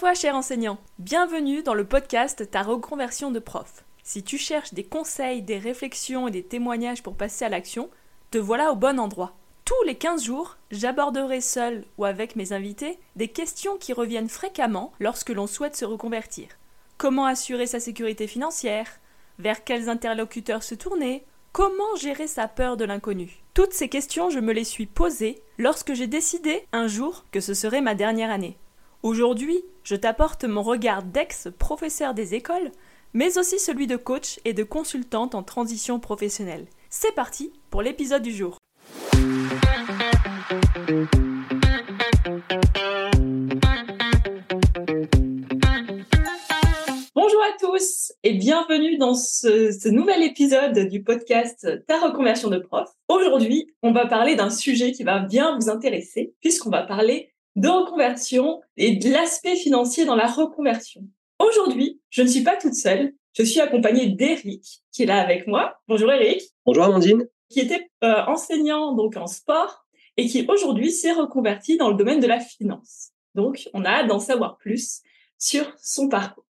toi, cher enseignant. Bienvenue dans le podcast Ta reconversion de prof. Si tu cherches des conseils, des réflexions et des témoignages pour passer à l'action, te voilà au bon endroit. Tous les 15 jours, j'aborderai seul ou avec mes invités des questions qui reviennent fréquemment lorsque l'on souhaite se reconvertir. Comment assurer sa sécurité financière? Vers quels interlocuteurs se tourner? Comment gérer sa peur de l'inconnu? Toutes ces questions, je me les suis posées lorsque j'ai décidé un jour que ce serait ma dernière année. Aujourd'hui, je t'apporte mon regard d'ex-professeur des écoles, mais aussi celui de coach et de consultante en transition professionnelle. C'est parti pour l'épisode du jour. Bonjour à tous et bienvenue dans ce, nouvel épisode du podcast Ta reconversion de prof. Aujourd'hui, on va parler d'un sujet qui va bien vous intéresser puisqu'on va parler de reconversion et de l'aspect financier dans la reconversion. Aujourd'hui, je ne suis pas toute seule. Je suis accompagnée d'Eric, qui est là avec moi. Bonjour Eric. Bonjour Amandine. Qui était euh, enseignant donc en sport et qui aujourd'hui s'est reconverti dans le domaine de la finance. Donc, on a hâte d'en savoir plus sur son parcours.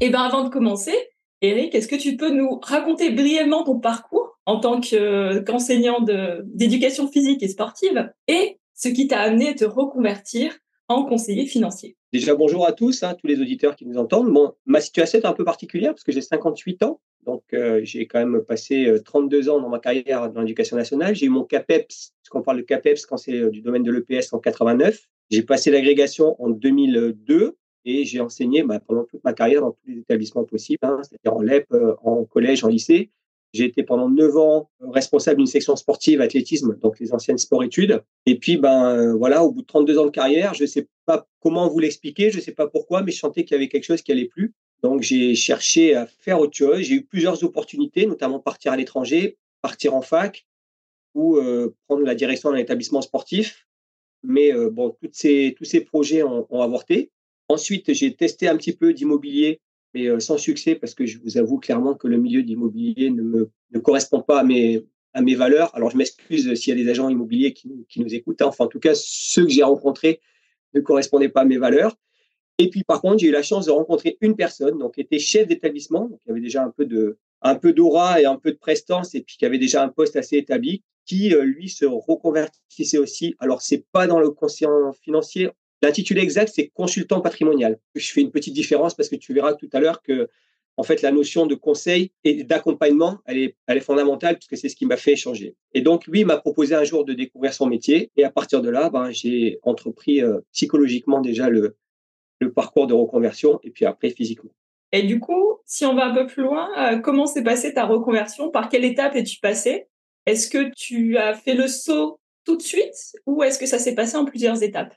Et eh ben avant de commencer, Eric, est-ce que tu peux nous raconter brièvement ton parcours? En tant qu'enseignant d'éducation physique et sportive et ce qui t'a amené à te reconvertir en conseiller financier. Déjà, bonjour à tous, hein, tous les auditeurs qui nous entendent. Bon, ma situation est un peu particulière parce que j'ai 58 ans, donc euh, j'ai quand même passé 32 euh, ans dans ma carrière dans l'éducation nationale. J'ai eu mon CAPEPS, parce qu'on parle de CAPEPS quand c'est euh, du domaine de l'EPS en 89. J'ai passé l'agrégation en 2002 et j'ai enseigné bah, pendant toute ma carrière dans tous les établissements possibles, hein, c'est-à-dire en LEP, en collège, en lycée. J'ai été pendant neuf ans responsable d'une section sportive athlétisme, donc les anciennes sport-études. Et puis, ben voilà, au bout de 32 ans de carrière, je ne sais pas comment vous l'expliquer, je ne sais pas pourquoi, mais je sentais qu'il y avait quelque chose qui allait plus. Donc, j'ai cherché à faire autre chose. J'ai eu plusieurs opportunités, notamment partir à l'étranger, partir en fac ou euh, prendre la direction d'un établissement sportif. Mais euh, bon, toutes ces, tous ces projets ont avorté. Ensuite, j'ai testé un petit peu d'immobilier mais euh, sans succès parce que je vous avoue clairement que le milieu de l'immobilier ne, ne correspond pas à mes, à mes valeurs. Alors, je m'excuse s'il y a des agents immobiliers qui, qui nous écoutent. Hein. Enfin, en tout cas, ceux que j'ai rencontrés ne correspondaient pas à mes valeurs. Et puis, par contre, j'ai eu la chance de rencontrer une personne, donc qui était chef d'établissement, qui avait déjà un peu de, un peu d'aura et un peu de prestance, et puis qui avait déjà un poste assez établi, qui euh, lui se reconvertissait aussi. Alors, c'est pas dans le conscient financier. L'intitulé exact, c'est consultant patrimonial. Je fais une petite différence parce que tu verras tout à l'heure que, en fait, la notion de conseil et d'accompagnement, elle est, elle est fondamentale puisque c'est ce qui m'a fait changer. Et donc, lui m'a proposé un jour de découvrir son métier. Et à partir de là, ben, j'ai entrepris euh, psychologiquement déjà le, parcours de reconversion et puis après physiquement. Et du coup, si on va un peu plus loin, euh, comment s'est passée ta reconversion? Par quelle étape es-tu passé Est-ce que tu as fait le saut tout de suite ou est-ce que ça s'est passé en plusieurs étapes?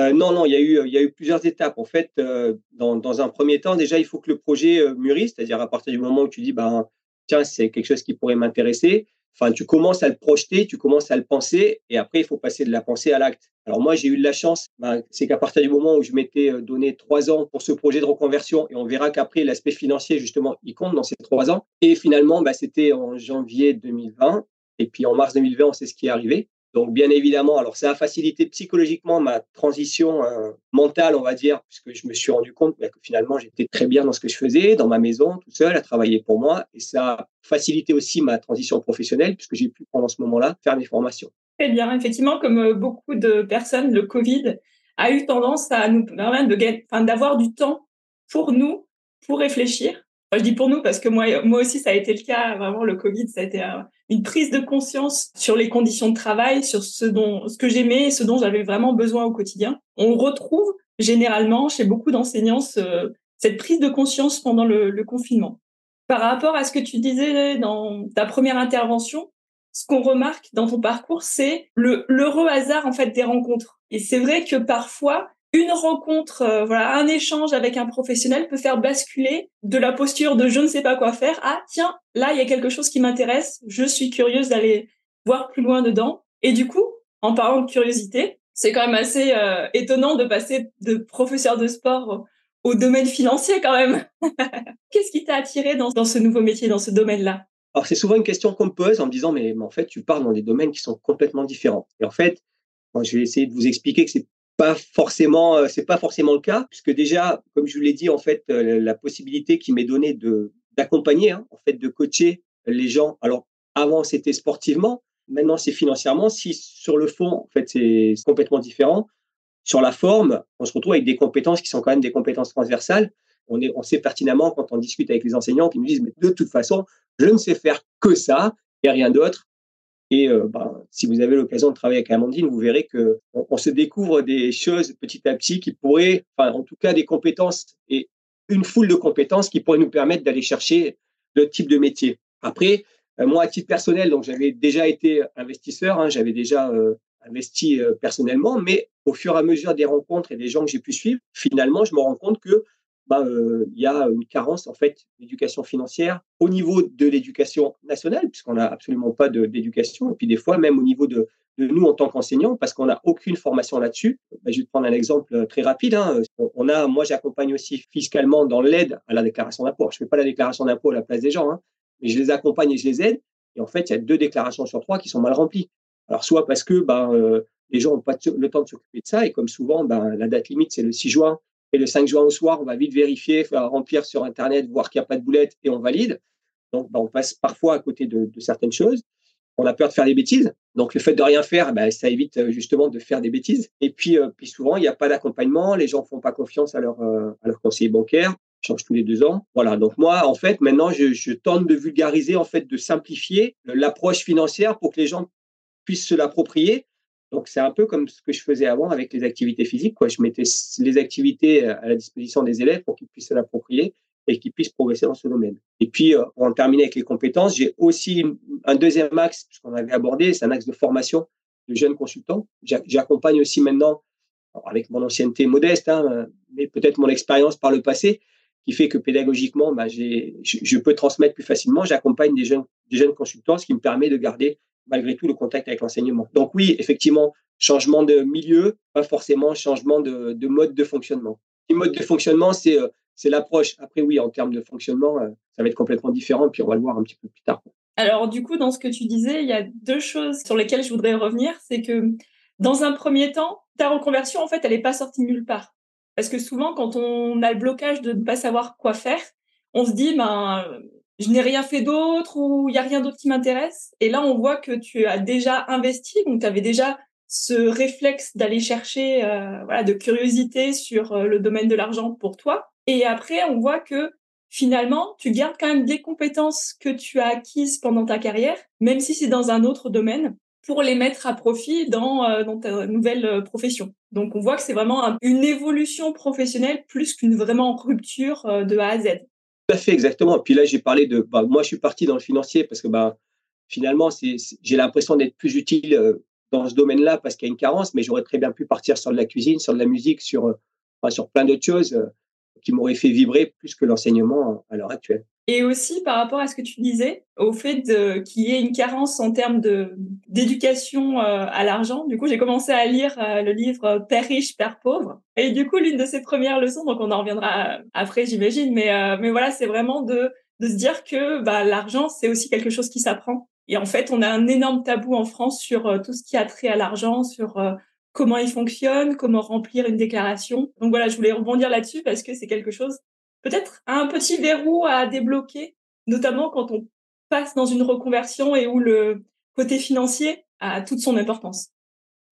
Euh, non, non, il y, a eu, plusieurs étapes. En fait, euh, dans, dans, un premier temps, déjà, il faut que le projet euh, mûrisse, c'est-à-dire à partir du moment où tu dis, ben, tiens, c'est quelque chose qui pourrait m'intéresser. Enfin, tu commences à le projeter, tu commences à le penser, et après, il faut passer de la pensée à l'acte. Alors moi, j'ai eu de la chance, ben, c'est qu'à partir du moment où je m'étais donné trois ans pour ce projet de reconversion, et on verra qu'après, l'aspect financier, justement, il compte dans ces trois ans. Et finalement, ben, c'était en janvier 2020, et puis en mars 2020, on sait ce qui est arrivé. Donc, bien évidemment, alors ça a facilité psychologiquement ma transition euh, mentale, on va dire, puisque je me suis rendu compte bah, que finalement, j'étais très bien dans ce que je faisais, dans ma maison, tout seul, à travailler pour moi. Et ça a facilité aussi ma transition professionnelle, puisque j'ai pu, pendant ce moment-là, faire mes formations. Très bien. Effectivement, comme euh, beaucoup de personnes, le Covid a eu tendance à nous permettre d'avoir du temps pour nous, pour réfléchir. Je dis pour nous parce que moi, moi aussi, ça a été le cas. Vraiment, le Covid, ça a été une prise de conscience sur les conditions de travail, sur ce dont, ce que j'aimais et ce dont j'avais vraiment besoin au quotidien. On retrouve généralement chez beaucoup d'enseignants cette prise de conscience pendant le, confinement. Par rapport à ce que tu disais dans ta première intervention, ce qu'on remarque dans ton parcours, c'est le l'heureux hasard en fait des rencontres. Et c'est vrai que parfois, une rencontre, euh, voilà, un échange avec un professionnel peut faire basculer de la posture de je ne sais pas quoi faire à tiens, là il y a quelque chose qui m'intéresse, je suis curieuse d'aller voir plus loin dedans. Et du coup, en parlant de curiosité, c'est quand même assez euh, étonnant de passer de professeur de sport au domaine financier quand même. Qu'est-ce qui t'a attiré dans, dans ce nouveau métier, dans ce domaine-là? Alors c'est souvent une question qu'on me pose en me disant mais, en fait tu parles dans des domaines qui sont complètement différents. Et en fait, je vais essayer de vous expliquer que c'est pas forcément, euh, c'est pas forcément le cas, puisque déjà, comme je vous l'ai dit, en fait, euh, la possibilité qui m'est donnée de d'accompagner, hein, en fait, de coacher les gens. Alors, avant, c'était sportivement, maintenant, c'est financièrement. Si sur le fond, en fait, c'est complètement différent. Sur la forme, on se retrouve avec des compétences qui sont quand même des compétences transversales. On, est, on sait pertinemment quand on discute avec les enseignants qui nous disent, mais de toute façon, je ne sais faire que ça et rien d'autre. Et euh, ben, si vous avez l'occasion de travailler avec Amandine, vous verrez que on, se découvre des choses petit à petit qui pourraient, en tout cas, des compétences et une foule de compétences qui pourraient nous permettre d'aller chercher le type de métier. Après, euh, moi, à titre personnel, donc j'avais déjà été investisseur, hein, j'avais déjà euh, investi personnellement, mais au fur et à mesure des rencontres et des gens que j'ai pu suivre, finalement, je me rends compte que bah, euh, il y a une carence en fait d'éducation financière au niveau de l'éducation nationale, puisqu'on n'a absolument pas d'éducation, et puis des fois même au niveau de, nous en tant qu'enseignants, parce qu'on n'a aucune formation là-dessus. Bah, je vais te prendre un exemple euh, très rapide. Hein. On a, moi, j'accompagne aussi fiscalement dans l'aide à la déclaration d'impôt. Je ne fais pas la déclaration d'impôt à la place des gens, hein, mais je les accompagne et je les aide. Et en fait, il y a deux déclarations sur trois qui sont mal remplies. Alors, soit parce que bah, euh, les gens n'ont pas le temps de s'occuper de ça, et comme souvent, la date limite, c'est le 6 juin, et le 5 juin au soir, on va vite vérifier, remplir sur Internet, voir qu'il n'y a pas de boulette et on valide. Donc, bah, on passe parfois à côté de, certaines choses. On a peur de faire des bêtises. Donc, le fait de rien faire, bah, ça évite euh, justement de faire des bêtises. Et puis, euh, souvent, il n'y a pas d'accompagnement. Les gens font pas confiance à leur, euh, à leur conseiller bancaire. Change tous les deux ans. Voilà. Donc moi, en fait, maintenant, je, je tente de vulgariser, en fait, de simplifier l'approche financière pour que les gens puissent se l'approprier donc, c'est un peu comme ce que je faisais avant avec les activités physiques. Quoi. Je mettais les activités à la disposition des élèves pour qu'ils puissent se l'approprier et qu'ils puissent progresser dans ce domaine. Et puis, euh, pour en terminer avec les compétences, j'ai aussi un deuxième axe, puisqu'on avait abordé, c'est un axe de formation de jeunes consultants. J'accompagne aussi maintenant, avec mon ancienneté modeste, hein, mais peut-être mon expérience par le passé, qui fait que pédagogiquement, bah, je, je peux transmettre plus facilement. J'accompagne des jeunes, des jeunes consultants, ce qui me permet de garder malgré tout le contact avec l'enseignement. Donc oui, effectivement, changement de milieu, pas forcément changement de, mode de fonctionnement. Le mode de fonctionnement, c'est euh, c'est l'approche. Après, oui, en termes de fonctionnement, euh, ça va être complètement différent, puis on va le voir un petit peu plus tard. Alors, du coup, dans ce que tu disais, il y a deux choses sur lesquelles je voudrais revenir. C'est que, dans un premier temps, ta reconversion, en fait, elle n'est pas sortie nulle part. Parce que souvent, quand on a le blocage de ne pas savoir quoi faire, on se dit, ben, je n'ai rien fait d'autre ou il y a rien d'autre qui m'intéresse. Et là, on voit que tu as déjà investi, donc tu avais déjà ce réflexe d'aller chercher euh, voilà, de curiosité sur euh, le domaine de l'argent pour toi. Et après, on voit que finalement, tu gardes quand même des compétences que tu as acquises pendant ta carrière, même si c'est dans un autre domaine, pour les mettre à profit dans, euh, dans ta nouvelle profession. Donc, on voit que c'est vraiment une évolution professionnelle plus qu'une vraiment rupture de A à Z à fait, exactement. Et puis là, j'ai parlé de. Bah, moi, je suis parti dans le financier parce que bah, finalement, j'ai l'impression d'être plus utile euh, dans ce domaine-là parce qu'il y a une carence, mais j'aurais très bien pu partir sur de la cuisine, sur de la musique, sur, euh, sur plein d'autres choses euh, qui m'auraient fait vibrer plus que l'enseignement à l'heure actuelle. Et aussi par rapport à ce que tu disais, au fait qu'il y ait une carence en termes d'éducation euh, à l'argent. Du coup, j'ai commencé à lire euh, le livre Père riche, Père pauvre. Et du coup, l'une de ses premières leçons, donc on en reviendra après, j'imagine, mais, euh, mais voilà, c'est vraiment de, de se dire que bah, l'argent, c'est aussi quelque chose qui s'apprend. Et en fait, on a un énorme tabou en France sur tout ce qui a trait à l'argent, sur comment il fonctionne, comment remplir une déclaration. Donc voilà, je voulais rebondir là-dessus parce que c'est quelque chose peut-être un petit verrou à débloquer, notamment quand on passe dans une reconversion et où le côté financier a toute son importance.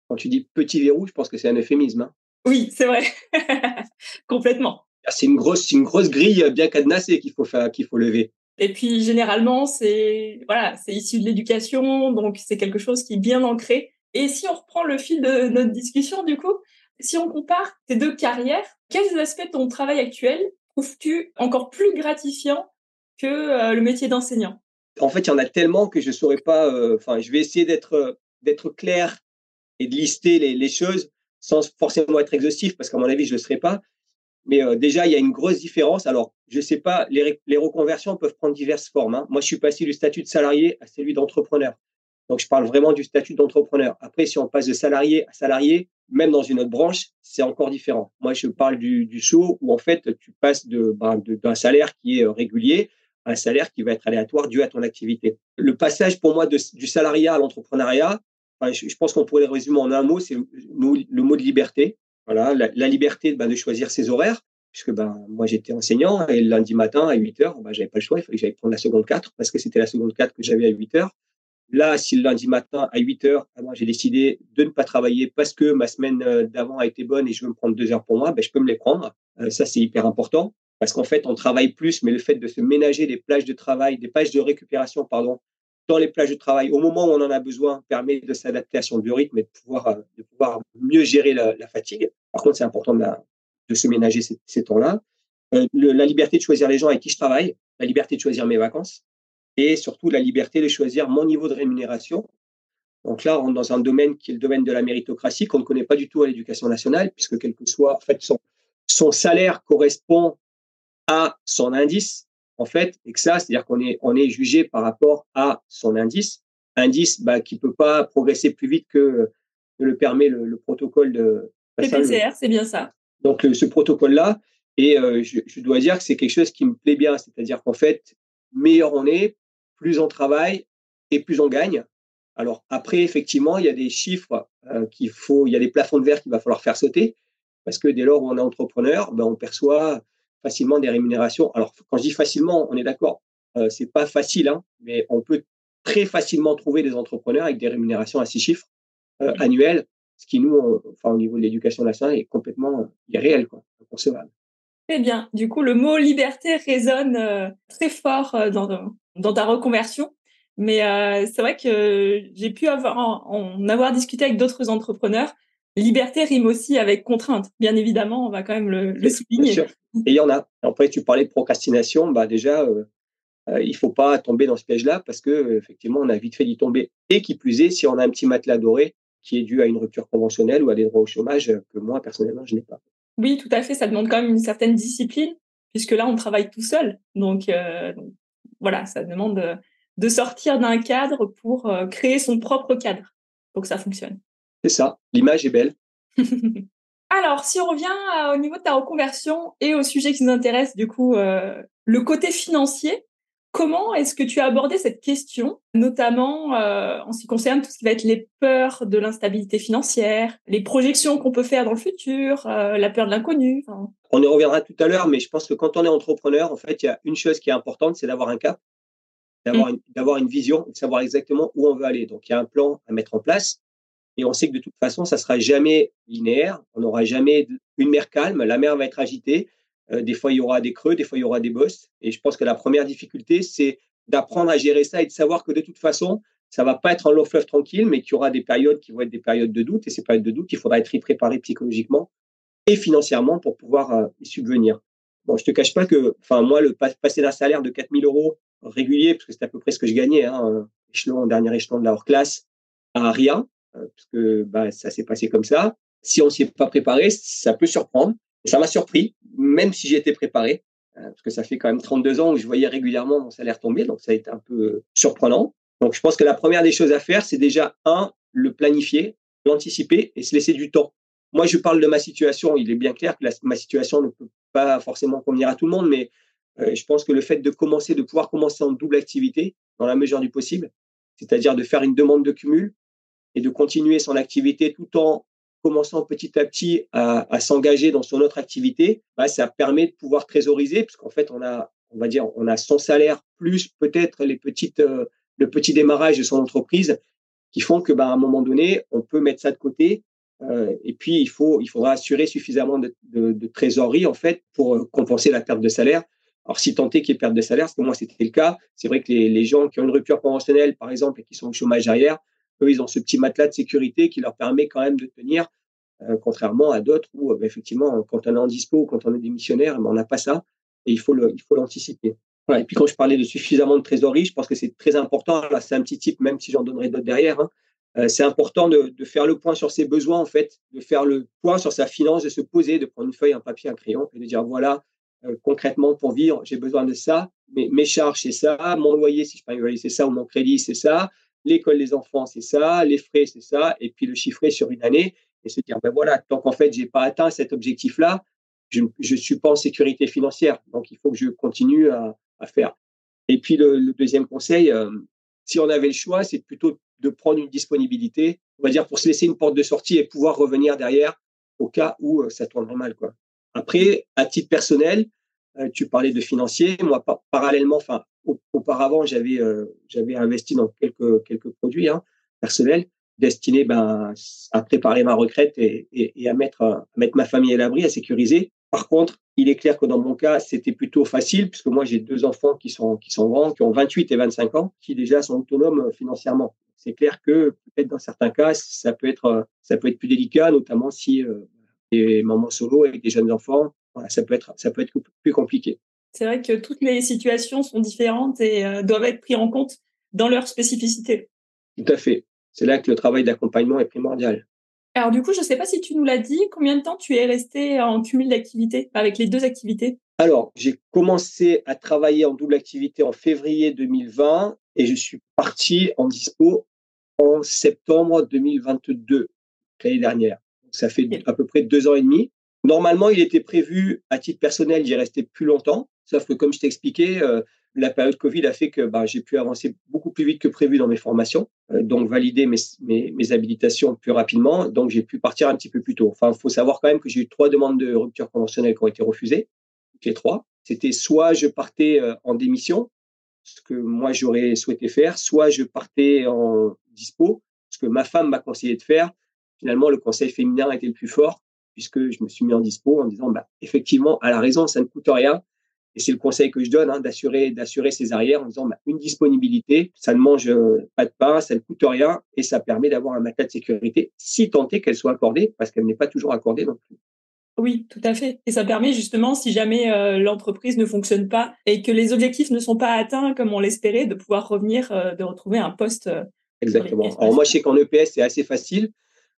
Quand tu dis petit verrou, je pense que c'est un euphémisme. Hein. oui, c'est vrai. Complètement. Ah, c'est une grosse, une grosse grille bien cadenassée qu'il faut faire, qu'il faut lever. Et puis généralement, c'est voilà, c'est issu de l'éducation, donc c'est quelque chose qui est bien ancré. Et si on reprend le fil de notre discussion, du coup, si on compare tes deux carrières, quels aspects de ton travail actuel trouves-tu encore plus gratifiant que euh, le métier d'enseignant En fait, il y en a tellement que je ne saurais pas. Euh, enfin, je vais essayer d'être euh, clair et de lister les, choses sans forcément être exhaustif, parce qu'à mon avis, je ne le serai pas. Mais déjà, il y a une grosse différence. Alors, je ne sais pas, les, les, reconversions peuvent prendre diverses formes. Hein. Moi, je suis passé du statut de salarié à celui d'entrepreneur. Donc, je parle vraiment du statut d'entrepreneur. Après, si on passe de salarié à salarié, même dans une autre branche, c'est encore différent. Moi, je parle du, du saut où en fait, tu passes de, ben, d'un salaire qui est euh, régulier à un salaire qui va être aléatoire dû à ton activité. Le passage pour moi du salariat à l'entrepreneuriat, je, pense qu'on pourrait le résumer en un mot, c'est le mot de liberté. Voilà, la, liberté ben, de choisir ses horaires, puisque ben, moi j'étais enseignant et lundi matin à 8 heures, ben, j'avais pas le choix, il fallait que j'aille prendre la seconde 4 parce que c'était la seconde 4 que j'avais à 8 heures. Là, si le lundi matin à 8 heures, moi j'ai décidé de ne pas travailler parce que ma semaine euh, d'avant a été bonne et je veux me prendre deux heures pour moi, ben, je peux me les prendre. Euh, ça, c'est hyper important parce qu'en fait, on travaille plus, mais le fait de se ménager des plages de travail, des plages de récupération, pardon, dans les plages de travail au moment où on en a besoin permet de s'adapter à son biorhythme et de pouvoir, euh, de pouvoir mieux gérer la, fatigue. Par contre, c'est important de, de, se ménager ces, temps-là. La liberté de choisir les gens avec qui je travaille, la liberté de choisir mes vacances et surtout la liberté de choisir mon niveau de rémunération. Donc là, on rentre dans un domaine qui est le domaine de la méritocratie qu'on ne connaît pas du tout à l'éducation nationale, puisque quel que soit, en fait, son, son salaire correspond à son indice en fait, et que ça, c'est-à-dire qu'on est, on est jugé par rapport à son indice, indice bah, qui peut pas progresser plus vite que, le permet le, protocole de PCR, c'est bien ça. Donc ce protocole-là, et euh, je, dois dire que c'est quelque chose qui me plaît bien, c'est-à-dire qu'en fait, meilleur on est, plus on travaille et plus on gagne. Alors après, effectivement, il y a des chiffres euh, qu'il faut, il y a des plafonds de verre qu'il va falloir faire sauter, parce que dès lors où on est entrepreneur, ben, on perçoit facilement des rémunérations. Alors, quand je dis facilement, on est d'accord, euh, c'est pas facile, hein, mais on peut très facilement trouver des entrepreneurs avec des rémunérations à six chiffres euh, annuels, ce qui, nous, enfin, au niveau de l'éducation nationale, est complètement irréel, quoi, inconcevable. Très bien. Du coup, le mot liberté résonne euh, très fort dans, dans ta reconversion. Mais c'est vrai que j'ai pu avoir, en avoir discuté avec d'autres entrepreneurs liberté rime aussi avec contrainte. Bien évidemment, on va quand même le, souligner. Et il y en a. Après, tu parlais de procrastination. Bah déjà, euh, euh, il faut pas tomber dans ce piège-là parce que effectivement, on a vite fait d'y tomber. Et qui plus est, si on a un petit matelas doré qui est dû à une rupture conventionnelle ou à des droits au chômage que moi personnellement je n'ai pas. Oui, tout à fait. Ça demande quand même une certaine discipline puisque là, on travaille tout seul. Donc, euh, voilà, ça demande de sortir d'un cadre pour créer son propre cadre pour que ça fonctionne. C'est ça, l'image est belle. Alors, si on revient euh, au niveau de ta reconversion et au sujet qui nous intéresse, du coup, euh, le côté financier, comment est-ce que tu as abordé cette question, notamment euh, en ce qui concerne tout ce qui va être les peurs de l'instabilité financière, les projections qu'on peut faire dans le futur, la peur de l'inconnu On y reviendra tout à l'heure, mais je pense que quand on est entrepreneur, en fait, il y a une chose qui est importante, c'est d'avoir un cap, d'avoir mmh. une, une vision, de savoir exactement où on veut aller. Donc, il y a un plan à mettre en place. Et on sait que de toute façon, ça sera jamais linéaire. On n'aura jamais une mer calme. La mer va être agitée. Euh, des fois, il y aura des creux, des fois, il y aura des bosses. Et je pense que la première difficulté, c'est d'apprendre à gérer ça et de savoir que de toute façon, ça va pas être un long fleuve tranquille, mais qu'il y aura des périodes qui vont être des périodes de doute. Et ces périodes de doute, il faudra être y préparé psychologiquement et financièrement pour pouvoir euh, y subvenir. Bon, je te cache pas que, enfin, moi, le passer d'un salaire de 4000 euros régulier, parce que c'est à peu près ce que je gagnais, hein, échelon, dernier échelon de la hors classe, à rien, euh, parce que bah, ça s'est passé comme ça. Si on s'y est pas préparé, ça peut surprendre. Ça m'a surpris, même si j'étais préparé, euh, parce que ça fait quand même 32 ans où je voyais régulièrement mon salaire tomber, donc ça a été un peu euh, surprenant. Donc je pense que la première des choses à faire, c'est déjà un, le planifier, l'anticiper et se laisser du temps. Moi, je parle de ma situation. Il est bien clair que ma situation ne peut pas forcément convenir à tout le monde, mais je pense que le fait de commencer, de pouvoir commencer en double activité dans la mesure du possible, c'est-à-dire de faire une demande de cumul, et de continuer son activité tout en commençant petit à petit à, s'engager dans son autre activité, bah, ça permet de pouvoir trésoriser, parce qu'en fait, on a, on va dire, on a son salaire plus peut-être les petites, euh, le petit démarrage de son entreprise qui font que, bah, à un moment donné, on peut mettre ça de côté. Euh, et puis, il faut, il faudra assurer suffisamment de, trésorerie, en fait, pour euh, compenser la perte de salaire. Alors, si tant est qu'il y ait perte de salaire, parce que moi, c'était le cas, c'est vrai que les, les gens qui ont une rupture conventionnelle, par exemple, et qui sont au chômage arrière, eux, ils ont ce petit matelas de sécurité qui leur permet quand même de tenir, contrairement à d'autres où, euh, effectivement, quand on est en dispo, quand on est démissionnaire, ben, on n'a pas ça et il faut le, il faut l'anticiper. Voilà. Et puis, quand je parlais de suffisamment de trésorerie, je pense que c'est très important. Là, c'est un petit type, même si j'en donnerai d'autres derrière. Hein. Euh, c'est important de, de, faire le point sur ses besoins, en fait, de faire le point sur sa finance, de se poser, de prendre une feuille, un papier, un crayon, et de dire voilà, concrètement, pour vivre, j'ai besoin de ça. Mes, mes charges, c'est ça. Mon loyer, si je paye un loyer, c'est ça. Ou mon crédit, c'est ça l'école des enfants, c'est ça, les frais, c'est ça, et puis le chiffrer sur une année et se dire, ben voilà, tant qu'en fait, j'ai pas atteint cet objectif-là, je ne suis pas en sécurité financière. Donc, il faut que je continue à, faire. Et puis, le, deuxième conseil, euh, si on avait le choix, c'est plutôt de prendre une disponibilité, on va dire, pour se laisser une porte de sortie et pouvoir revenir derrière au cas où ça tournerait mal. Quoi. Après, à titre personnel, tu parlais de financier. Moi, parallèlement, enfin, auparavant, j'avais j'avais investi dans quelques quelques produits hein, personnels destinés ben, à préparer ma retraite et, et, à mettre à mettre ma famille à l'abri, à sécuriser. Par contre, il est clair que dans mon cas, c'était plutôt facile puisque moi j'ai deux enfants qui sont qui sont grands, qui ont 28 et 25 ans, qui déjà sont autonomes financièrement. C'est clair que peut-être dans certains cas, ça peut être ça peut être plus délicat, notamment si euh, des mamans solo avec des jeunes enfants, ça peut être ça peut être plus compliqué. C'est vrai que toutes les situations sont différentes et euh, doivent être prises en compte dans leur spécificité. Tout à fait. C'est là que le travail d'accompagnement est primordial. Alors du coup, je ne sais pas si tu nous l'as dit, combien de temps tu es resté en cumul d'activités avec les deux activités? Alors, j'ai commencé à travailler en double activité en février 2020 et je suis parti en dispo en septembre 2022, l'année dernière. ça fait à peu près deux ans et demi. Normalement, il était prévu, à titre personnel, d'y rester plus longtemps. Sauf que, comme je t'ai expliqué, euh, la période Covid a fait que bah, j'ai pu avancer beaucoup plus vite que prévu dans mes formations, euh, donc valider mes, habilitations plus rapidement. Donc, j'ai pu partir un petit peu plus tôt. Enfin, il faut savoir quand même que j'ai eu trois demandes de rupture conventionnelle qui ont été refusées. Les trois. C'était soit je partais euh, en démission, ce que moi j'aurais souhaité faire, soit je partais en dispo, ce que ma femme m'a conseillé de faire. Finalement, le conseil féminin était le plus fort puisque je me suis mis en dispo en disant, bah, effectivement, à la raison, ça ne coûte rien. Et c'est le conseil que je donne, hein, d'assurer, d'assurer ses arrières en disant, bah, une disponibilité, ça ne mange euh, pas de pain, ça ne coûte rien et ça permet d'avoir un matelas de sécurité, si tant est qu'elle soit accordée, parce qu'elle n'est pas toujours accordée non plus. Oui, tout à fait. Et ça permet justement, si jamais euh, l'entreprise ne fonctionne pas et que les objectifs ne sont pas atteints comme on l'espérait, de pouvoir revenir, euh, de retrouver un poste. Exactement. Alors moi, je sais qu'en EPS, c'est assez facile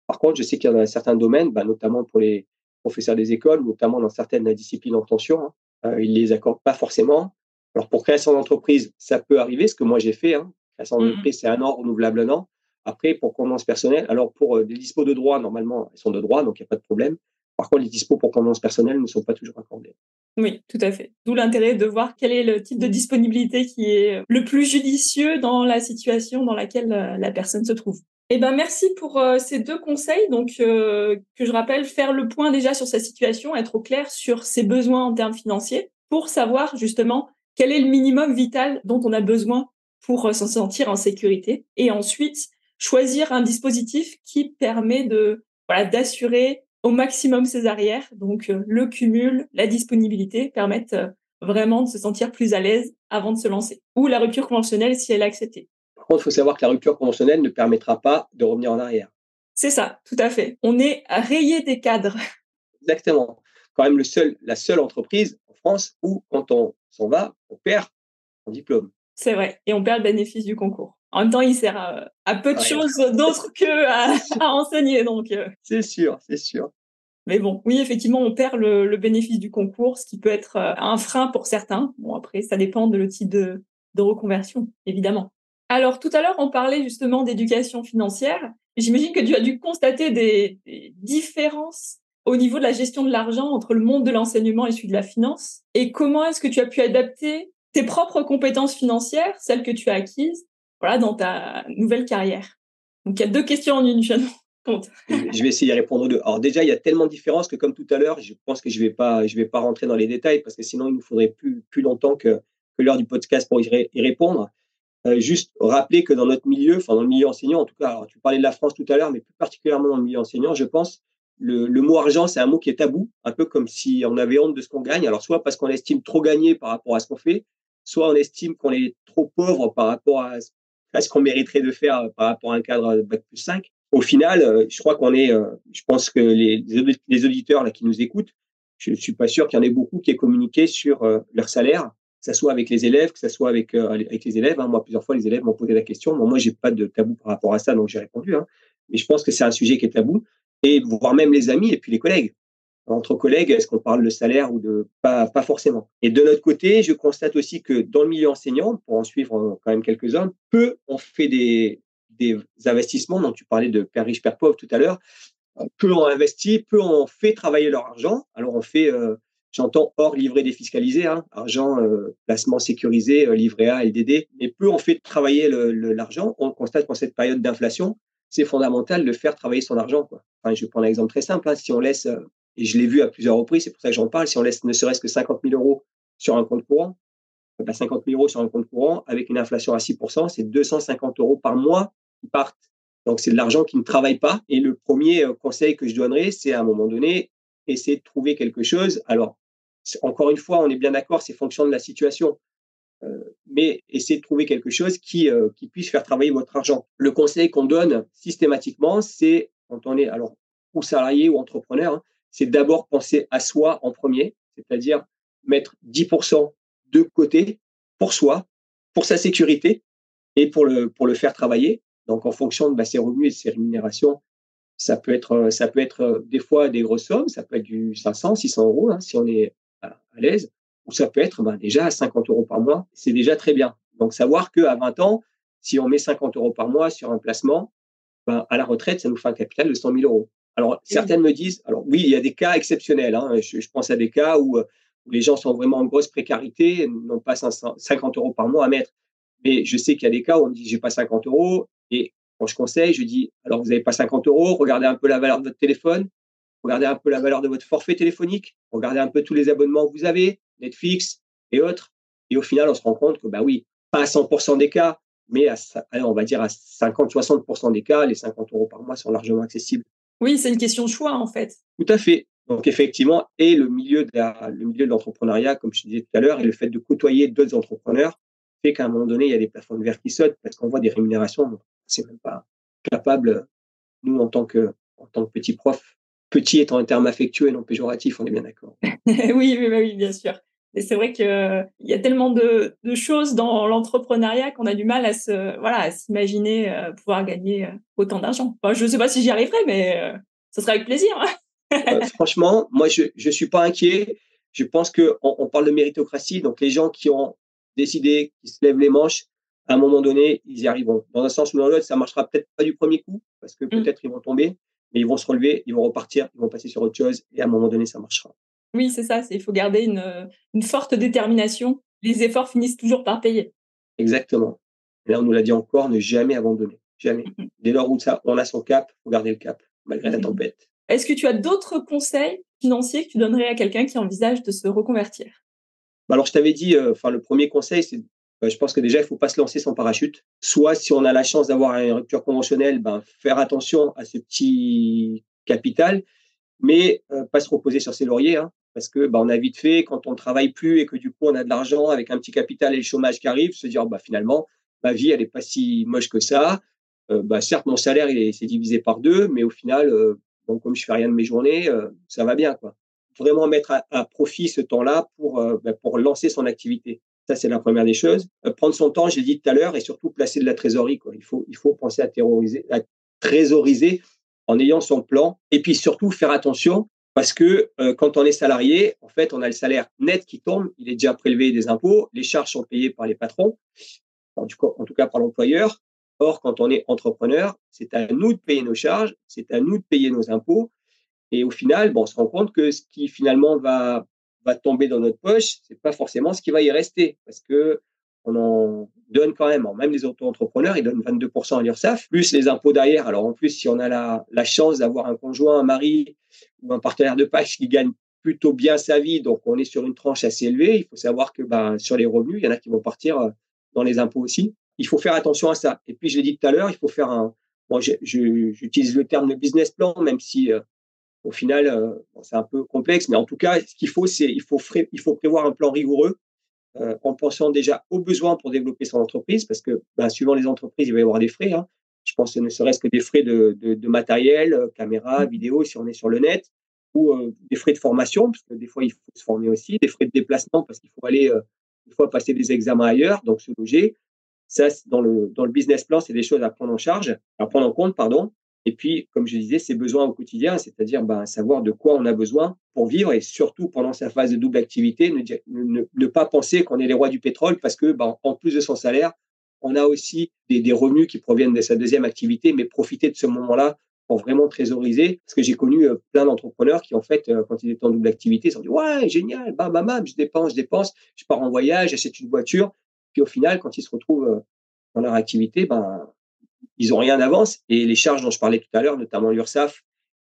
par contre, je sais qu'il y a certains domaines, bah, notamment pour les professeurs des écoles, notamment dans certaines disciplines en tension, hein, euh, ils les accordent pas forcément. Alors pour création d'entreprise, ça peut arriver, ce que moi j'ai fait. Hein. Création mmh d'entreprise, c'est un an renouvelable un an. Après, pour convenance personnelle, alors pour euh, des dispos de droit, normalement, elles sont de droit, donc il n'y a pas de problème. Par contre, les dispos pour convenance personnelle ne sont pas toujours accordés. Oui, tout à fait. D'où l'intérêt de voir quel est le type de disponibilité qui est le plus judicieux dans la situation dans laquelle euh, la personne se trouve. Eh ben merci pour euh, ces deux conseils. Donc euh, que je rappelle, faire le point déjà sur sa situation, être au clair sur ses besoins en termes financiers, pour savoir justement quel est le minimum vital dont on a besoin pour euh, s'en sentir en sécurité, et ensuite choisir un dispositif qui permet de voilà d'assurer au maximum ses arrières. Donc le cumul, la disponibilité permettent vraiment de se sentir plus à l'aise avant de se lancer, ou la rupture conventionnelle si elle est acceptée contre, il faut savoir que la rupture conventionnelle ne permettra pas de revenir en arrière. C'est ça, tout à fait. On est rayé des cadres. Exactement. Quand même le seul, la seule entreprise en France où, quand on s'en va, on perd son diplôme. C'est vrai. Et on perd le bénéfice du concours. En même temps, il sert à, peu de choses d'autres que à, enseigner. Donc. Euh. C'est sûr, c'est sûr. Mais bon, oui, effectivement, on perd le, bénéfice du concours, ce qui peut être euh, un frein pour certains. Bon, après, ça dépend de le type de reconversion, évidemment. Alors, tout à l'heure, on parlait justement d'éducation financière. J'imagine que tu as dû constater des, différences au niveau de la gestion de l'argent entre le monde de l'enseignement et celui de la finance. Et comment est-ce que tu as pu adapter tes propres compétences financières, celles que tu as acquises, voilà, dans ta nouvelle carrière? Donc, il y a deux questions en une, je Je vais essayer de répondre aux deux. Alors déjà, il y a tellement de différences que comme tout à l'heure, je pense que je ne vais, pas, je vais pas rentrer dans les détails parce que sinon, il nous faudrait plus, plus longtemps que, que l'heure du podcast pour y répondre. Euh, juste rappeler que dans notre milieu, enfin dans le milieu enseignant en tout cas, tu parlais de la France tout à l'heure, mais plus particulièrement dans le milieu enseignant, je pense, le, le mot argent, c'est un mot qui est tabou, un peu comme si on avait honte de ce qu'on gagne. Alors soit parce qu'on estime trop gagner par rapport à ce qu'on fait, soit on estime qu'on est trop pauvre par rapport à, ce qu'on mériterait de faire euh, par rapport à un cadre bac plus 5. Au final, euh, je crois qu'on est, je pense que les, les auditeurs là qui nous écoutent, je suis pas sûr qu'il y en ait beaucoup qui aient communiqué sur leur salaire que ce soit avec les élèves, que ce soit avec, euh, avec les élèves. Hein. Moi, plusieurs fois, les élèves m'ont posé la question. Bon, moi, j'ai pas de tabou par rapport à ça, donc j'ai répondu. Hein. Mais je pense que c'est un sujet qui est tabou, et voire même les amis et puis les collègues. Entre collègues, est-ce qu'on parle de salaire ou de pas, pas forcément. Et de notre côté, je constate aussi que dans le milieu enseignant, pour en suivre quand même quelques-uns, peu on fait des, des investissements. Donc, tu parlais de père riche, père pauvre tout à l'heure. Peu on investit, peu on fait travailler leur argent. Alors, on fait euh, J'entends hors livret défiscalisé, hein, argent, euh, placement sécurisé, euh, livret A, LDD. Mais plus on fait travailler l'argent, on constate qu'en cette période d'inflation, c'est fondamental de faire travailler son argent. Je vais prendre un exemple très simple. Hein. Si on laisse, euh, et je l'ai vu à plusieurs reprises, c'est pour ça que j'en parle, si on laisse ne serait-ce que 50 000 euros sur un compte courant, 50 000 euros sur un compte courant, avec une inflation à 6%, c'est 250 euros par mois qui partent. Donc, c'est de l'argent qui ne travaille pas. Et le premier conseil que je donnerais, c'est à un moment donné, essayer de trouver quelque chose. Alors, encore une fois, on est bien d'accord, c'est fonction de la situation. Euh, mais essayez de trouver quelque chose qui, euh, qui puisse faire travailler votre argent. Le conseil qu'on donne systématiquement, c'est quand on est alors ou salarié ou entrepreneur, hein, c'est d'abord penser à soi en premier, c'est-à-dire mettre 10% de côté pour soi, pour sa sécurité et pour le, pour le faire travailler. Donc, en fonction de bah, ses revenus et de ses rémunérations, ça peut être, ça peut être des fois des grosses sommes, ça peut être du 500, 600 euros hein, si on est à, à l'aise ou ça peut être ben, déjà 50 euros par mois, c'est déjà très bien. Donc savoir qu'à 20 ans, si on met 50 euros par mois sur un placement, ben, à la retraite, ça nous fait un capital de 100 000 euros. Alors certaines me disent, alors oui, il y a des cas exceptionnels. Hein. Je, pense à des cas où, où, les gens sont vraiment en grosse précarité, n'ont pas 50 euros par mois à mettre. Mais je sais qu'il y a des cas où on me dit, j'ai pas 50 euros. Et quand je conseille, je dis, alors vous n'avez pas 50 euros, regardez un peu la valeur de votre téléphone, regardez un peu la valeur de votre forfait téléphonique, regardez un peu tous les abonnements que vous avez, Netflix et autres. Et au final, on se rend compte que, bah oui, pas à 100% des cas, mais à, on va dire à 50-60% des cas, les 50 euros par mois sont largement accessibles. Oui, c'est une question de choix, en fait. Tout à fait. Donc, effectivement, et le milieu de le milieu de l'entrepreneuriat, comme je disais tout à l'heure, et le fait de côtoyer d'autres entrepreneurs fait qu'à un moment donné, il y a des plafonds de verre qui sautent parce qu'on voit des rémunérations, c'est même pas capable, nous, en tant que, en tant que petits profs, petit étant un terme affectueux et non péjoratif, on est bien d'accord. oui, oui, oui, bien sûr. Et c'est vrai qu'il y a tellement de, choses dans l'entrepreneuriat qu'on a du mal à se, voilà, à s'imaginer euh, pouvoir gagner euh, autant d'argent. je ne sais pas si j'y arriverai, mais euh, ce sera avec plaisir. Hein. franchement, moi, je ne suis pas inquiet. Je pense qu'on on parle de méritocratie, donc les gens qui ont décidé, qui se lèvent les manches, à un moment donné, ils y arriveront. Dans un sens ou dans l'autre, ça marchera peut-être pas du premier coup, parce que mmh. peut-être ils vont tomber, mais ils vont se relever, ils vont repartir, ils vont passer sur autre chose, et à un moment donné, ça marchera. Oui, c'est ça. Il faut garder une, une, forte détermination. Les efforts finissent toujours par payer. Exactement. Et là, on nous l'a dit encore, ne jamais abandonner. Jamais. Dès lors où ça, on a son cap, faut garder le cap, malgré la tempête. Est-ce que tu as d'autres conseils financiers que tu donnerais à quelqu'un qui envisage de se reconvertir? Bah, Alors, je t'avais dit, euh, le premier conseil, c'est euh, je pense que déjà, il ne faut pas se lancer sans parachute. Soit, si on a la chance d'avoir une rupture conventionnelle, ben, faire attention à ce petit capital, mais euh, pas se reposer sur ses lauriers. Hein parce que bah, on a vite fait quand on ne travaille plus et que du coup on a de l'argent avec un petit capital et le chômage qui arrive, se dire bah finalement ma vie elle est pas si moche que ça. Euh, bah certes mon salaire il s'est divisé par deux, mais au final euh, bon, comme je fais rien de mes journées, euh, ça va bien quoi. Vraiment mettre à, profit ce temps-là pour bah, pour lancer son activité. Ça c'est la première des choses. prendre son temps, j'ai dit tout à l'heure, et surtout placer de la trésorerie. Il faut il faut penser à terroriser, à trésoriser en ayant son plan et puis surtout faire attention parce que euh, quand on est salarié, en fait, on a le salaire net qui tombe, il est déjà prélevé des impôts, les charges sont payées par les patrons, en tout cas par l'employeur. Or, quand on est entrepreneur, c'est à nous de payer nos charges, c'est à nous de payer nos impôts. Et au final, bon, on se rend compte que ce qui finalement va, va tomber dans notre poche, c'est pas forcément ce qui va y rester, parce que on en donne quand même, même les auto-entrepreneurs, ils donnent 22% à l'URSSAF, plus les impôts derrière. Alors en plus, si on a la, chance d'avoir un conjoint, un mari ou un partenaire de page qui gagne plutôt bien sa vie, donc on est sur une tranche assez élevée, il faut savoir que ben, sur les revenus, il y en a qui vont partir euh, dans les impôts aussi. Il faut faire attention à ça. Et puis, je l'ai dit tout à l'heure, il faut faire un... Bon, j'utilise le terme de business plan, même si euh, au final, euh, c'est un peu complexe, mais en tout cas, ce qu'il faut, c'est il faut, il faut prévoir un plan rigoureux euh, en pensant déjà aux besoins pour développer son entreprise, parce que ben, suivant les entreprises, il va y avoir des frais. Hein. Je pense que ne serait-ce que des frais de, de, matériel, euh, caméra, mmh. vidéo, si on est sur le net, ou euh, des frais de formation, parce que des fois, il faut se former aussi, des frais de déplacement, parce qu'il faut aller une fois passer des examens ailleurs, donc se loger. Ça, dans le, dans le business plan, c'est des choses à prendre en charge, à prendre en compte, pardon. Et puis, comme je disais, ses besoins au quotidien, c'est-à-dire ben, savoir de quoi on a besoin pour vivre et surtout pendant sa phase de double activité, ne, pas penser qu'on est les rois du pétrole parce que, ben, en plus de son salaire, on a aussi des, revenus qui proviennent de sa deuxième activité, mais profiter de ce moment-là pour vraiment trésoriser. Parce que j'ai connu euh, plein d'entrepreneurs qui, en fait, euh, quand ils étaient en double activité, se sont dit Ouais, génial, bam, bam, je dépense, je dépense, je pars en voyage, j'achète une voiture. Puis au final, quand ils se retrouvent euh, dans leur activité, ben, ils ont rien d'avance. Et les charges dont je parlais tout à l'heure, notamment l'URSSAF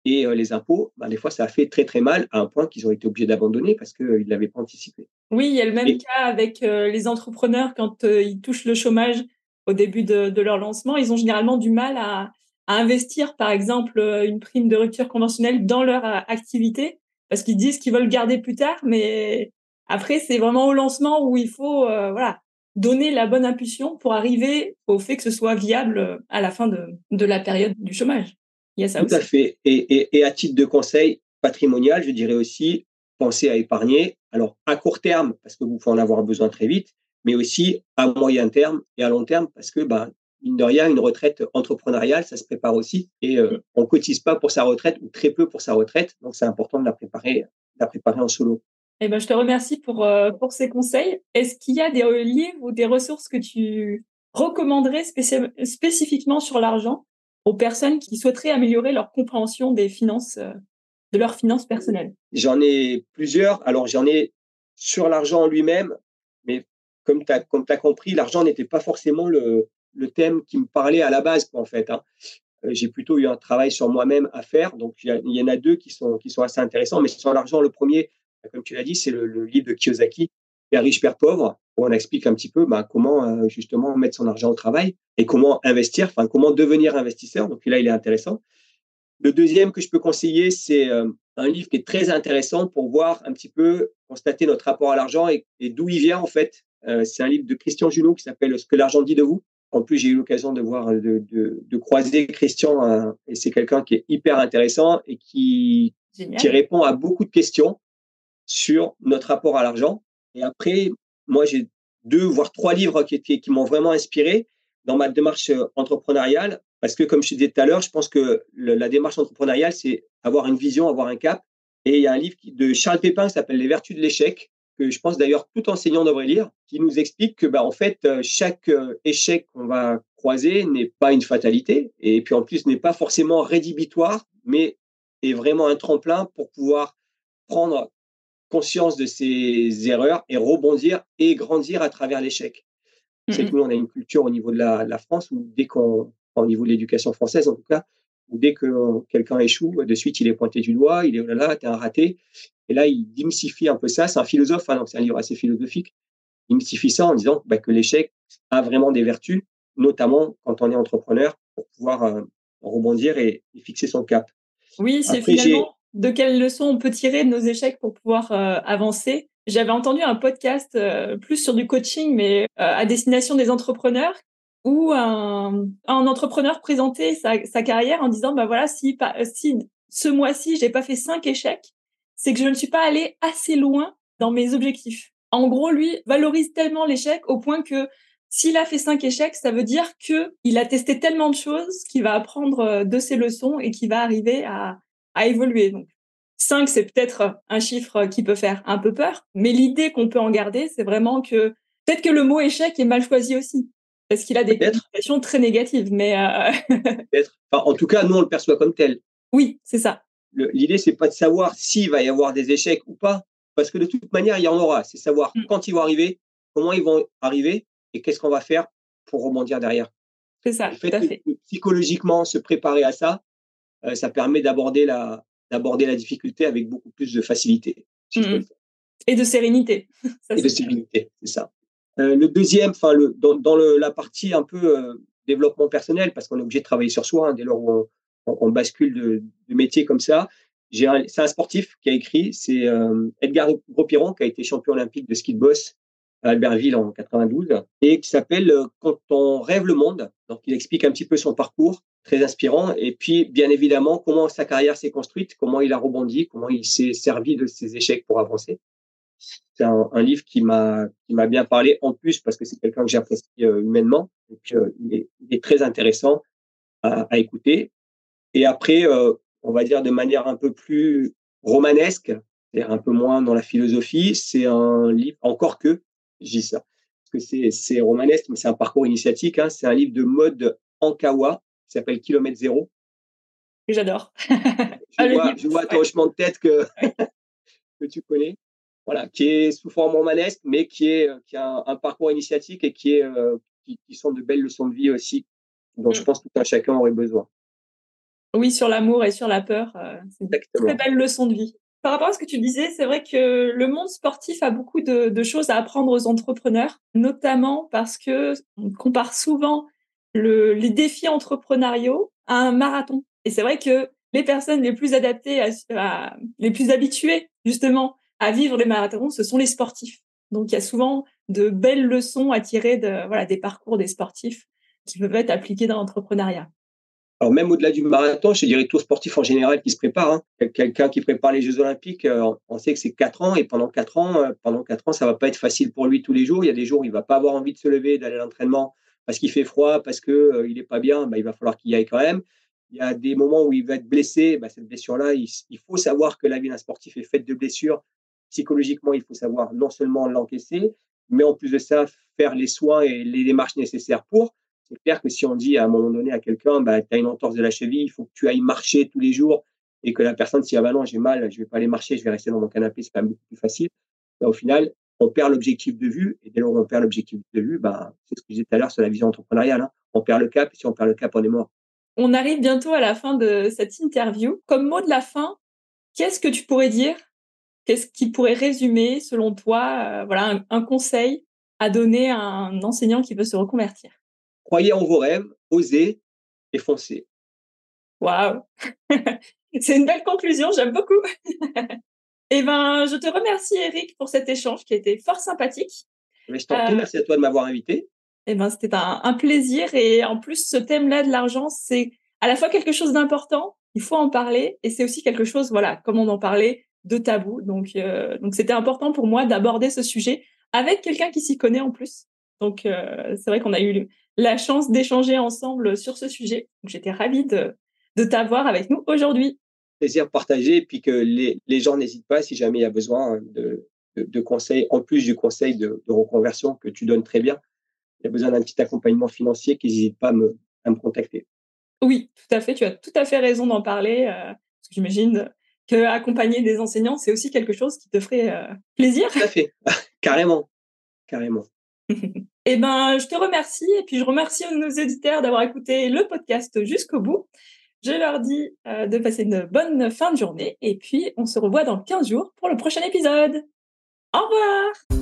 et euh, les impôts, ben, des fois, ça a fait très, très mal à un point qu'ils ont été obligés d'abandonner parce qu'ils ne l'avaient pas anticipé. Oui, il y a le même cas avec euh, les entrepreneurs quand euh, ils touchent le chômage au début de, de, leur lancement. Ils ont généralement du mal à, à investir, par exemple, une prime de rupture conventionnelle dans leur activité parce qu'ils disent qu'ils veulent garder plus tard, mais après, c'est vraiment au lancement où il faut voilà, donner la bonne impulsion pour arriver au fait que ce soit viable à la fin de, de la période du chômage. Il y a ça Tout à fait. Et, et, et, à titre de conseil patrimonial, je dirais aussi, pensez à épargner. Alors, à court terme, parce que vous pouvez en avoir besoin très vite, mais aussi à moyen terme et à long terme, parce que, ben, mine de rien, une retraite entrepreneuriale, ça se prépare aussi. Et euh, on cotise pas pour sa retraite ou très peu pour sa retraite. Donc, c'est important de la préparer, de la préparer en solo. Eh ben, je te remercie pour, euh, pour ces conseils. Est-ce qu'il y a des livres ou des ressources que tu recommanderais spécifiquement sur l'argent aux personnes qui souhaiteraient améliorer leur compréhension des finances, euh, de leurs finances personnelles? J'en ai plusieurs. Alors, j'en ai sur l'argent en lui-même, mais comme tu as, as compris, l'argent n'était pas forcément le, le thème qui me parlait à la base, en fait. Hein. Euh, j'ai plutôt eu un travail sur moi-même à faire. Donc, il y, en a deux qui sont, qui sont assez intéressants. Mais sur l'argent, le premier, comme tu l'as dit, c'est le, livre de Kiyosaki, Père riche, Père pauvre, où on explique un petit peu bah, comment euh, justement mettre son argent au travail et comment investir, enfin comment devenir investisseur. Donc là, il est intéressant. Le deuxième que je peux conseiller, c'est euh, un livre qui est très intéressant pour voir un petit peu, constater notre rapport à l'argent et, d'où il vient en fait. Euh, c'est un livre de Christian Junot qui s'appelle Ce que l'argent dit de vous. En plus, j'ai eu l'occasion de voir, de, de, croiser Christian, et c'est quelqu'un qui est hyper intéressant et qui, qui répond à beaucoup de questions sur notre rapport à l'argent. Et après, moi, j'ai deux, voire trois livres qui, qui, qui m'ont vraiment inspiré dans ma démarche euh, entrepreneuriale. Parce que, comme je disais tout à l'heure, je pense que la démarche entrepreneuriale, c'est avoir une vision, avoir un cap. Et il y a un livre de Charles Pépin qui s'appelle Les vertus de l'échec, que je pense d'ailleurs tout enseignant devrait lire, qui nous explique que, bah, en fait, euh, chaque euh, échec qu'on va croiser n'est pas une fatalité. Et puis, en plus, n'est pas forcément rédhibitoire, mais est vraiment un tremplin pour pouvoir prendre conscience de ses erreurs et rebondir et grandir à travers l'échec. C'est que nous, on a une culture au niveau de la, France où dès qu'on, au niveau de l'éducation française en tout cas, où dès que quelqu'un échoue, de suite il est pointé du doigt, il est oh là là, t'es un raté. Et là, il démystifie un peu ça. C'est un philosophe, hein, donc c'est un livre assez philosophique. Il démystifie ça en disant bah, que l'échec a vraiment des vertus, notamment quand on est entrepreneur, pour pouvoir euh, rebondir et, fixer son cap. Oui, c'est finalement de quelles leçons on peut tirer de nos échecs pour pouvoir euh, avancer. J'avais entendu un podcast euh, plus sur du coaching, mais euh, à destination des entrepreneurs, où un, un entrepreneur présentait sa, sa, carrière en disant, bah voilà, si, si ce mois-ci j'ai pas fait cinq échecs, c'est que je ne suis pas allé assez loin dans mes objectifs. En gros, lui valorise tellement l'échec au point que s'il a fait cinq échecs, ça veut dire que il a testé tellement de choses qu'il va apprendre de ses leçons et qu'il va arriver à, à évoluer. Donc, 5, c'est peut-être un chiffre qui peut faire un peu peur, mais l'idée qu'on peut en garder, c'est vraiment que peut-être que le mot échec est mal choisi aussi, parce qu'il a des connotations très négatives. Mais euh, peut-être. en tout cas, nous, on le perçoit comme tel. Oui, c'est ça. L'idée, c'est pas de savoir s'il va y avoir des échecs ou pas, parce que de toute manière, il y en aura. C'est savoir mm. quand ils vont arriver, comment ils vont arriver et qu'est-ce qu'on va faire pour rebondir derrière. C'est ça, tout à fait. Psychologiquement, se préparer à ça, euh, ça permet d'aborder la, d'aborder la difficulté avec beaucoup plus de facilité. Mmh Et de sérénité. et de sérénité, c'est ça. Euh, le deuxième, enfin, le, dans, dans le, la partie un peu euh, développement personnel, parce qu'on est obligé de travailler sur soi hein, dès lors où on, bascule de, de, métier comme ça. C'est un sportif qui a écrit, c'est Edgar Gros-Piron, qui a été champion olympique de ski de boss à Albertville en 92, et qui s'appelle Quand on rêve le monde. Donc, il explique un petit peu son parcours très inspirant. Et puis, bien évidemment, comment sa carrière s'est construite, comment il a rebondi, comment il s'est servi de ses échecs pour avancer. C'est un, livre qui m'a qui m'a bien parlé en plus parce que c'est quelqu'un que j'apprécie euh, humainement. Donc, euh, il, est, très intéressant à, écouter. Et après, euh, on va dire de manière un peu plus romanesque, c'est-à-dire un peu moins dans la philosophie, c'est un livre, encore que, je dis ça, parce que c'est, c'est romanesque, mais c'est un parcours initiatique, hein, c'est un livre de mode Ankawa, qui s'appelle Kilomètre Zéro. J'adore. je, vois, ton hochement de tête que, que tu connais. Voilà, qui est sous forme romanesque, mais qui, est, qui a un, parcours initiatique et qui, est, euh, qui, sont de belles leçons de vie aussi dont je mm. pense que tout un chacun aurait besoin. Oui, sur l'amour et sur la peur, c'est une très belle leçon de vie. Par rapport à ce que tu disais, c'est vrai que le monde sportif a beaucoup de, de, choses à apprendre aux entrepreneurs, notamment parce que on compare souvent le, les défis entrepreneuriaux à un marathon. Et c'est vrai que les personnes les plus adaptées, les plus habituées justement à vivre les marathons, ce sont les sportifs. Donc il y a souvent de belles leçons à tirer de, voilà, des parcours des sportifs qui peuvent être appliqués dans l'entrepreneuriat. Alors même au-delà du marathon, je dirais tout sportif en général qui se prépare. Hein. Quelqu'un qui prépare les Jeux Olympiques, euh, on sait que c'est quatre ans et pendant quatre ans, euh, pendant quatre ans, ça va pas être facile pour lui tous les jours. Il y a des jours où il va pas avoir envie de se lever, d'aller à l'entraînement parce qu'il fait froid, parce que euh, il est pas bien. Bah, il va falloir qu'il y aille quand même il y a des moments où il va être blessé. Bah, cette blessure-là, il, faut savoir que la vie d'un sportif est faite de blessures. Psychologiquement, il faut savoir non seulement l'encaisser, mais en plus de ça, faire les soins et les démarches nécessaires pour. C'est clair que si on dit à un moment donné à quelqu'un, bah, tu as une entorse de la cheville, il faut que tu ailles marcher tous les jours, et que la personne, si ah bah non, j'ai mal, je vais pas aller marcher, je vais rester dans mon canapé, c'est quand même beaucoup plus facile. Bah, au final, on perd l'objectif de vue, et dès lors on perd l'objectif de vue, bah, c'est ce que je disais tout à l'heure sur la vision entrepreneuriale. Hein. On perd le cap, et si on perd le cap, on est mort. On arrive bientôt à la fin de cette interview. Comme mot de la fin, qu'est-ce que tu pourrais dire? Qu'est-ce qui pourrait résumer, selon toi, euh, voilà, un, conseil à donner à un enseignant qui veut se reconvertir? Croyez en vos rêves, osez et foncez. Waouh C'est une belle conclusion, j'aime beaucoup. eh ben, je te remercie Eric pour cet échange qui a été fort sympathique. Mais je t'en prie, euh, merci à toi de m'avoir invité. Eh ben, c'était un, plaisir. Et en plus, ce thème-là de l'argent, c'est à la fois quelque chose d'important, il faut en parler, et c'est aussi quelque chose, voilà, comme on en parlait, de tabou. Donc, euh, donc c'était important pour moi d'aborder ce sujet avec quelqu'un qui s'y connaît en plus. Donc, euh, c'est vrai qu'on a eu la chance d'échanger ensemble sur ce sujet. J'étais ravie de, de t'avoir avec nous aujourd'hui. Plaisir partagé, puis que les, les gens n'hésitent pas si jamais il y a besoin de, de, de conseils, en plus du conseil de, de reconversion que tu donnes très bien il y a besoin d'un petit accompagnement financier, qu'ils n'hésitent pas à me, à me, contacter. Oui, tout à fait. Tu as tout à fait raison d'en parler. Euh, J'imagine que accompagner des enseignants, c'est aussi quelque chose qui te ferait euh, plaisir. Tout à fait. carrément. Carrément. eh ben, je te remercie et puis je remercie nos éditeurs d'avoir écouté le podcast jusqu'au bout. Je leur dis euh, de passer une bonne fin de journée et puis on se revoit dans 15 jours pour le prochain épisode. Au revoir